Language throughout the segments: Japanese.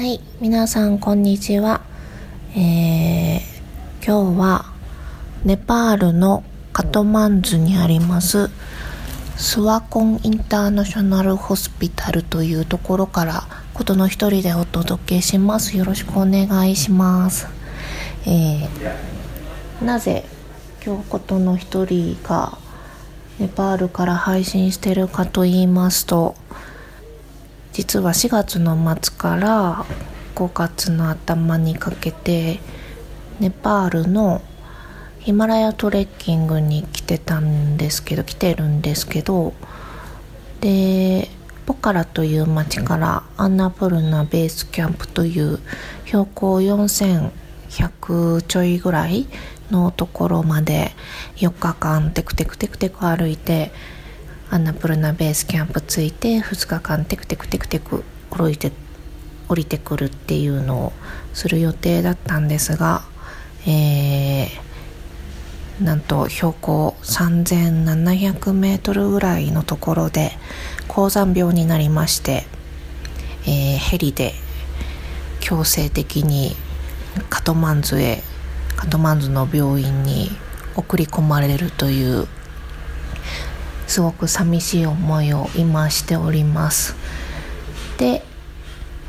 はい、皆さんこんにちは。えー、今日はネパールのカトマンズにありますスワコンインターナショナルホスピタルというところからことの一人でお届けします。よろしくお願いします。えー、なぜ今日ことの一人がネパールから配信してるかと言いますと実は4月の末から5月の頭にかけてネパールのヒマラヤトレッキングに来てたんですけど来てるんですけどでポカラという町からアンナプルナベースキャンプという標高4100ちょいぐらいのところまで4日間テクテクテクテク歩いてアンナプルナベースキャンプ着いて2日間テクテクテクテク降りて降りてくるっていうのをする予定だったんですが、えー、なんと標高3700メートルぐらいのところで高山病になりまして、えー、ヘリで強制的にカトマンズへカトマンズの病院に送り込まれるというすごく寂しい思いを今しております。で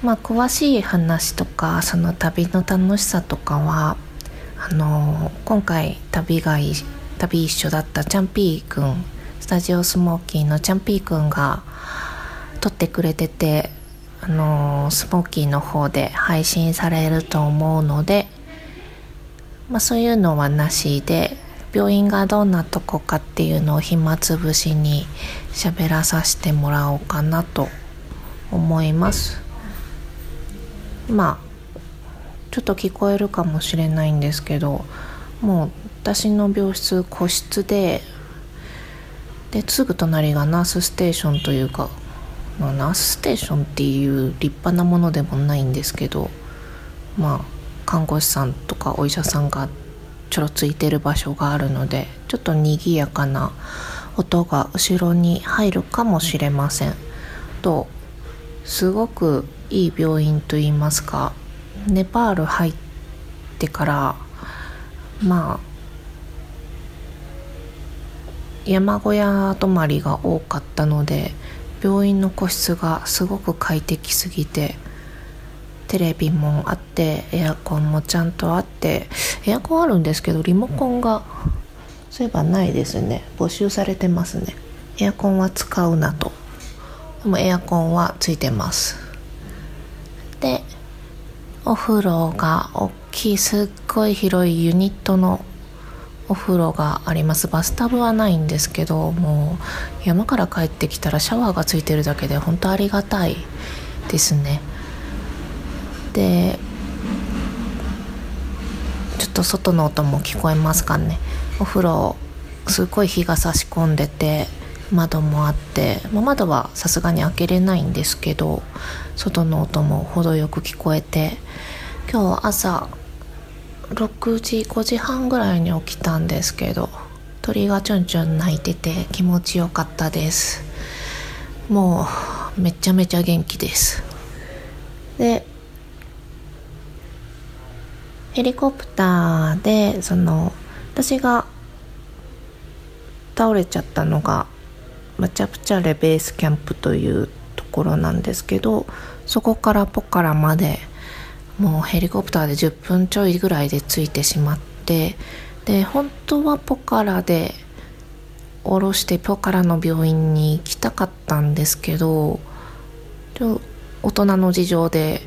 まあ詳しい話とかその旅の楽しさとかはあの今回旅が旅一緒だったチャンピーくんスタジオスモーキーのチャンピーくんが撮ってくれててあのスモーキーの方で配信されると思うので、まあ、そういうのはなしで病院がどんなとこかっていうのを暇つぶしに喋らさせてもらおうかなと思います。まあちょっと聞こえるかもしれないんですけどもう私の病室個室でですぐ隣がナースステーションというか、まあ、ナースステーションっていう立派なものでもないんですけどまあ看護師さんとかお医者さんがちょろついてる場所があるのでちょっと賑やかな音が後ろに入るかもしれません。とすごくいい病院といいますかネパール入ってからまあ山小屋泊まりが多かったので病院の個室がすごく快適すぎてテレビもあってエアコンもちゃんとあってエアコンあるんですけどリモコンがそういえばないですね。募集されてますね。エアコンは使うなと。でもエアコンはついてます。でお風呂が大きいすっごい広いユニットのお風呂があります。バスタブはないんですけどもう山から帰ってきたらシャワーがついてるだけで本当ありがたいですね。でちょっと外の音も聞こえますかね。お風呂すごい日が差し込んでて窓もあって、まあ、窓はさすがに開けれないんですけど外の音も程よく聞こえて今日朝6時5時半ぐらいに起きたんですけど鳥がちょんちょん鳴いてて気持ちよかったです。もうめちゃめちゃ元気です。でヘリコプターでその私が倒れちゃったのがマチャプチャレベースキャンプというところなんですけどそこからポカラまでもうヘリコプターで10分ちょいぐらいで着いてしまってで本当はポカラで降ろしてポカラの病院に行きたかったんですけど大人の事情で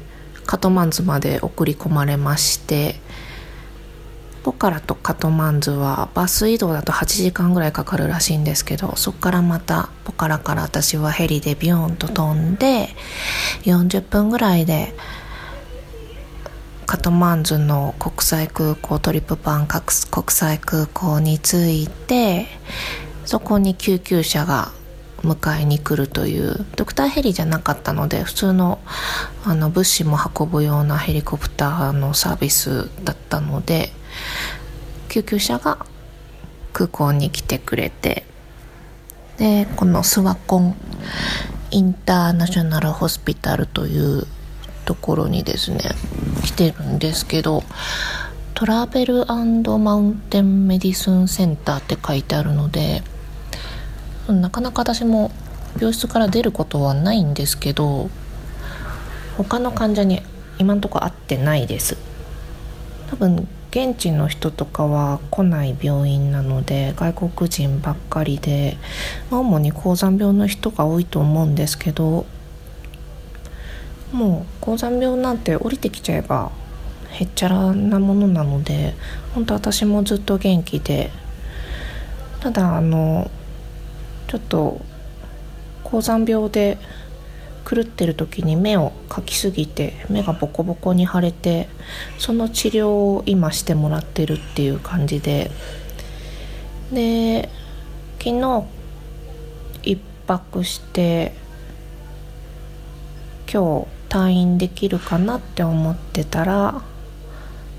カトマンズまで送り込まれましてポカラとカトマンズはバス移動だと8時間ぐらいかかるらしいんですけどそこからまたポカラから私はヘリでビヨンと飛んで40分ぐらいでカトマンズの国際空港トリップパン国際空港に着いてそこに救急車が迎えに来るという。ドクターヘリじゃなかったので普通のあの物資も運ぶようなヘリコプターのサービスだったので救急車が空港に来てくれてでこのスワコンインターナショナルホスピタルというところにですね来てるんですけどトラベルマウンテンメディスンセンターって書いてあるのでなかなか私も病室から出ることはないんですけど他の患者に今んとこ会ってないです。多分現地の人とかは来ない病院なので外国人ばっかりで主に高山病の人が多いと思うんですけどもう高山病なんて降りてきちゃえばへっちゃらなものなので本当私もずっと元気でただあのちょっと高山病で狂ってる時に目をかきすぎて目がボコボコに腫れてその治療を今してもらってるっていう感じで。で昨日1泊して今日退院できるかなって思ってたら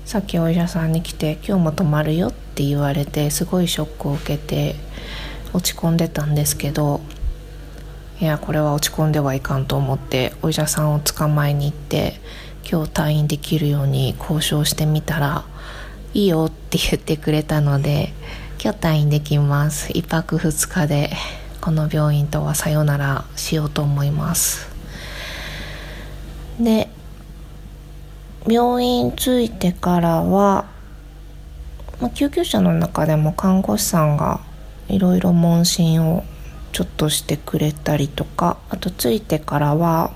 さっきお医者さんに来て「今日も泊まるよ」って言われてすごいショックを受けて落ち込んでたんですけどいやこれは落ち込んではいかんと思ってお医者さんを捕まえに行って今日退院できるように交渉してみたらいいよって言ってくれたので今日退院できます。1泊2日でこの病院とはさよならしようと思います。で病院着いてからは、まあ、救急車の中でも看護師さんがいろいろ問診をちょっとしてくれたりとかあと着いてからは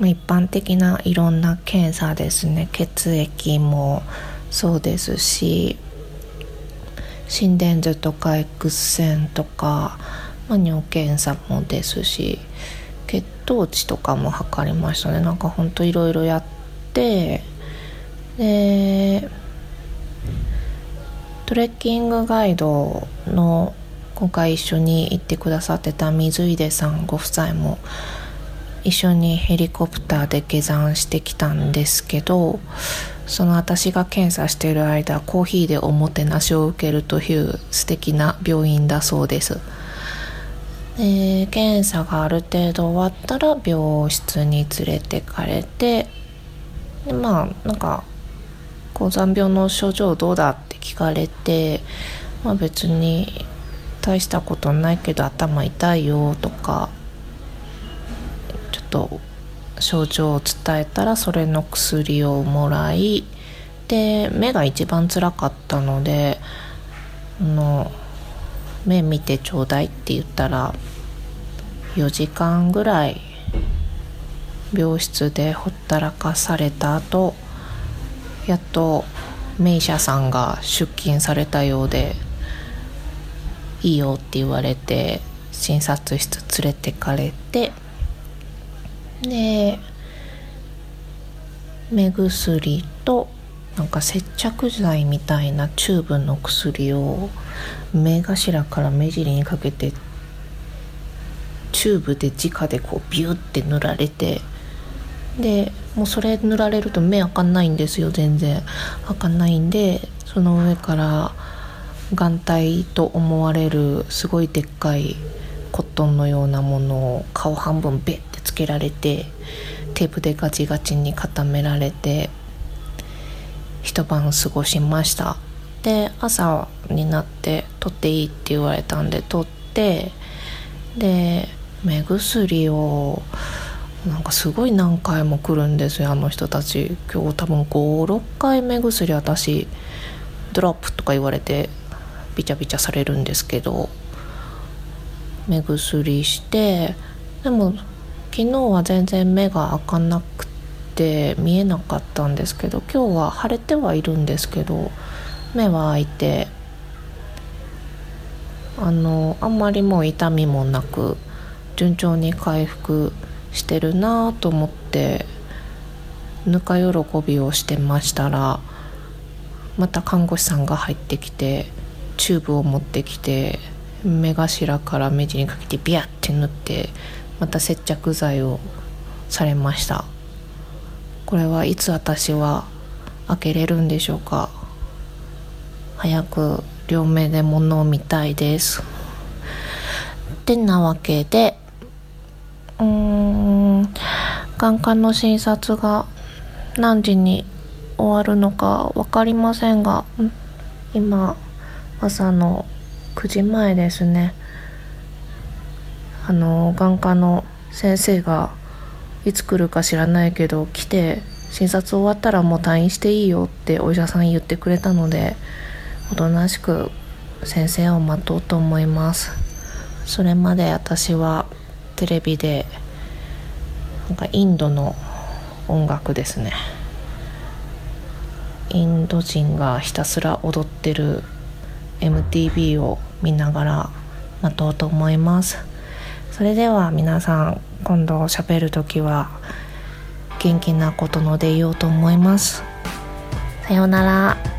一般的ないろんな検査ですね。血液もそうですし心電図とか X 線とか、まあ、尿検査もですし血糖値とかも測りましたね。なんかほんといろいろやってでトレッキングガイドの今回一緒に行ってくださってた水出さんご夫妻も一緒にヘリコプターで下山してきたんですけどその私が検査している間コーヒーでおもてなしを受けるという素敵な病院だそうです。で検査がある程度終わったら病室に連れてかれてでまあなんか高山病の症状どうだって聞かれてまあ別に大したことないけど頭痛いよとかちょっと症状を伝えたらそれの薬をもらいで目が一番つらかったのであの目見てちょうだいって言ったら4時間ぐらい病室でほったらかされた後やっと名医者さんが出勤されたようでいいよって言われて診察室連れてかれてで目薬となんか接着剤みたいなチューブの薬を目頭から目尻にかけてチューブで直でこうビューって塗られてでもうそれ塗られると目開かんないんですよ全然。開かないんでその上から眼帯と思われるすごいでっかいコットンのようなものを顔半分ベッてつけられてテープでガチガチに固められて一晩過ごしました。で朝になって取っていいって言われたんで取ってで目薬をなんかすごい何回も来るんですよあの人たち。今日多分56回目薬私ドロップとか言われてビチャビチャされるんですけど目薬してでも昨日は全然目が開かなくて見えなかったんですけど今日は腫れてはいるんですけど目は開いてあのあんまりもう痛みもなく順調に回復してるなと思ってぬか喜びをしてましたらまた看護師さんが入ってきてチューブを持ってきて目頭から目地にかけてビャって塗ってまた接着剤をされました。これはいつ私は開けれるんでしょうか。早く両目で物を見たいです。ってなわけでうーん眼科の診察が何時に終わるのか分かりませんが今朝の9時前ですね。あの眼科の先生がいつ来るか知らないけど来て診察終わったらもう退院していいよってお医者さん言ってくれたのでおとなしく先生を待とうと思います。それまで私はテレビでなんかインドの音楽ですね。インド人がひたすら踊ってる MTV を見ながら待とうと思います。それでは皆さん今度喋る時は元気なことので言おうと思います。さようなら。